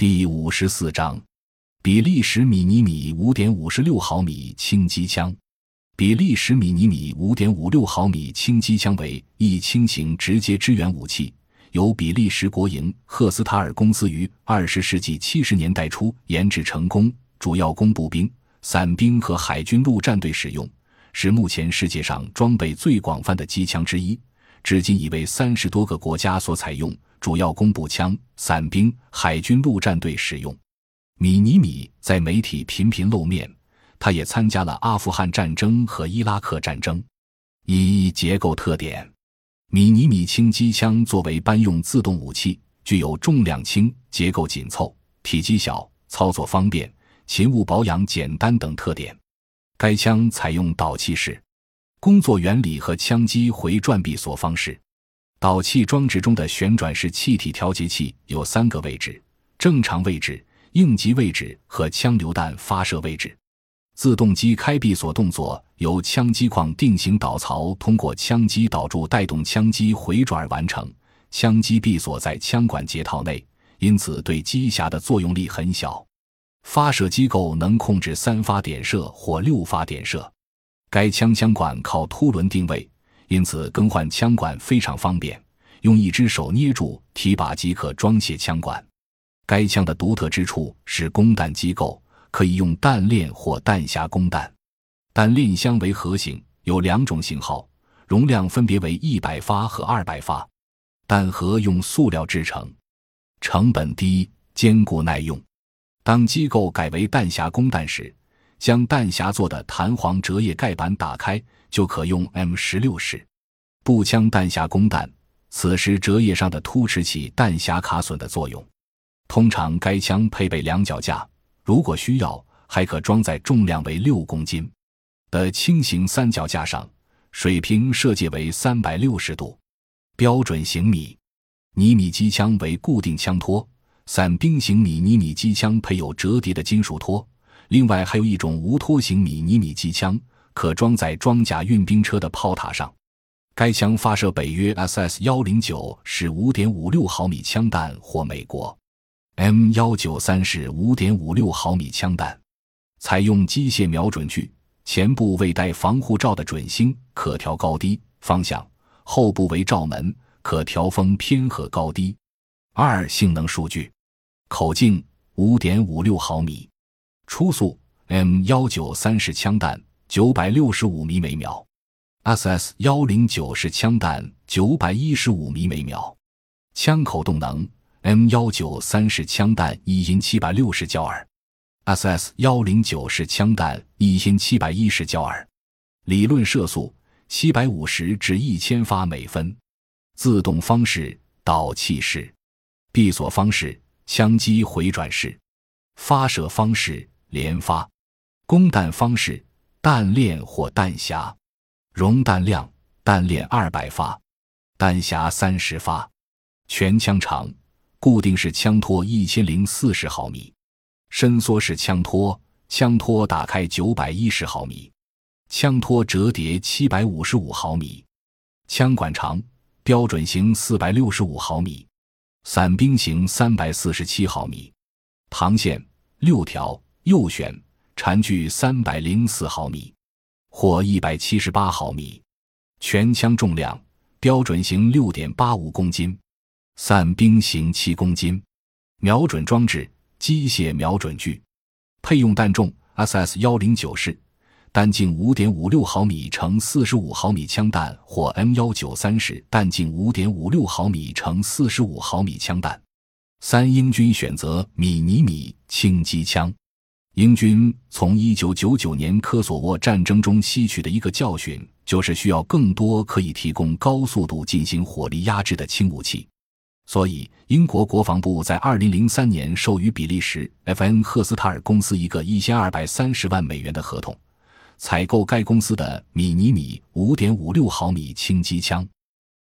第五十四章，比利时米尼米五点五十六毫米轻机枪。比利时米尼米五点五六毫米轻机枪为一轻型直接支援武器，由比利时国营赫斯塔尔公司于二十世纪七十年代初研制成功，主要供步兵、伞兵和海军陆战队使用，是目前世界上装备最广泛的机枪之一，至今已为三十多个国家所采用。主要供步枪、伞兵、海军陆战队使用。米尼米在媒体频频露面，他也参加了阿富汗战争和伊拉克战争。一结构特点：米尼米轻机枪作为班用自动武器，具有重量轻、结构紧凑、体积小、操作方便、勤务保养简单等特点。该枪采用导气式，工作原理和枪机回转闭锁方式。导气装置中的旋转式气体调节器有三个位置：正常位置、应急位置和枪榴弹发射位置。自动机开闭锁动作由枪机框定型导槽通过枪机导柱带动枪机回转完成。枪机闭锁在枪管结套内，因此对机匣的作用力很小。发射机构能控制三发点射或六发点射。该枪枪管靠凸轮定位。因此，更换枪管非常方便，用一只手捏住提把即可装卸枪管。该枪的独特之处是供弹机构可以用弹链或弹匣供弹。弹链箱为盒形，有两种型号，容量分别为一百发和二百发。弹盒用塑料制成，成本低，坚固耐用。当机构改为弹匣供弹时，将弹匣做的弹簧折页盖板打开。就可用 M 十六式步枪弹匣供弹，此时折页上的凸齿起弹匣卡损的作用。通常该枪配备两脚架，如果需要，还可装在重量为六公斤的轻型三脚架上。水平设计为三百六十度。标准型米尼米机枪为固定枪托，伞兵型米尼米机枪配有折叠的金属托。另外还有一种无托型米尼米机枪。可装在装甲运兵车的炮塔上。该枪发射北约 SS 幺零九是五点五六毫米枪弹，或美国 M 幺九三是五点五六毫米枪弹。采用机械瞄准具，前部未带防护罩的准星，可调高低方向；后部为罩门，可调风偏和高低。二性能数据：口径五点五六毫米，初速 M 幺九三式枪弹。九百六十五米每秒，SS 幺零九式枪弹，九百一十五米每秒。枪口动能，M 幺九三式枪弹，一因七百六十焦耳；SS 幺零九式枪弹，一因七百一十焦耳。理论射速七百五十至一千发每分。自动方式导气式，闭锁方式枪机回转式，发射方式连发，供弹方式。弹链或弹匣，容弹量：弹链二百发，弹匣三十发。全枪长，固定式枪托一千零四十毫米，伸缩式枪托，枪托打开九百一十毫米，枪托折叠七百五十五毫米。枪管长，标准型四百六十五毫米，伞兵型三百四十七毫米。膛线六条，右旋。缠距三百零四毫米，或一百七十八毫米。全枪重量标准型六点八五公斤，伞兵型七公斤。瞄准装置机械瞄准具，配用弹重 SS 幺零九式，弹径五点五六毫米乘四十五毫米枪弹，或 M 幺九三式弹径五点五六毫米乘四十五毫米枪弹。三英军选择米尼米轻机枪。英军从1999年科索沃战争中吸取的一个教训，就是需要更多可以提供高速度进行火力压制的轻武器。所以，英国国防部在2003年授予比利时 FN 赫斯塔尔公司一个1230万美元的合同，采购该公司的米尼米5.56毫米轻机枪。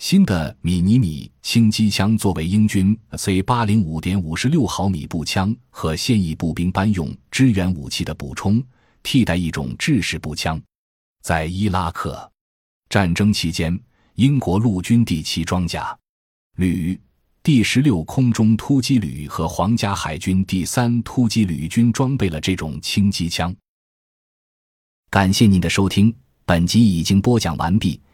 新的米尼米轻机枪作为英军 C 八零五点五十六毫米步枪和现役步兵班用支援武器的补充，替代一种制式步枪。在伊拉克战争期间，英国陆军第七装甲旅第十六空中突击旅和皇家海军第三突击旅均装备了这种轻机枪。感谢您的收听，本集已经播讲完毕。